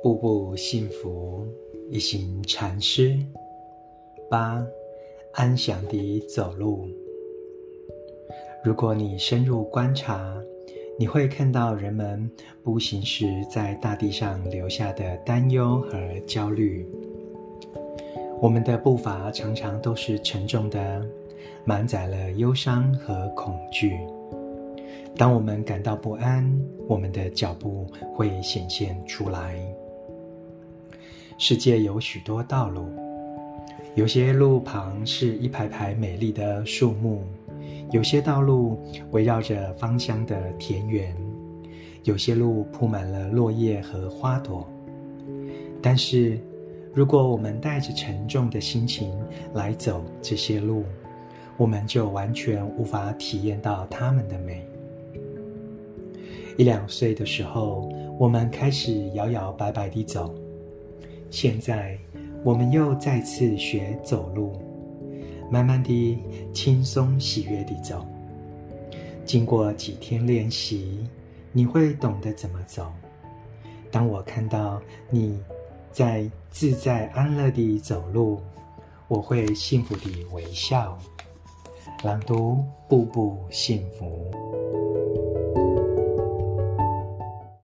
步步幸福，一行禅师。八，安详地走路。如果你深入观察，你会看到人们步行时在大地上留下的担忧和焦虑。我们的步伐常常都是沉重的，满载了忧伤和恐惧。当我们感到不安，我们的脚步会显现出来。世界有许多道路，有些路旁是一排排美丽的树木，有些道路围绕着芳香的田园，有些路铺满了落叶和花朵。但是，如果我们带着沉重的心情来走这些路，我们就完全无法体验到它们的美。一两岁的时候，我们开始摇摇摆摆地走。现在，我们又再次学走路，慢慢地、轻松喜悦地走。经过几天练习，你会懂得怎么走。当我看到你在自在安乐地走路，我会幸福地微笑。朗读，步步幸福。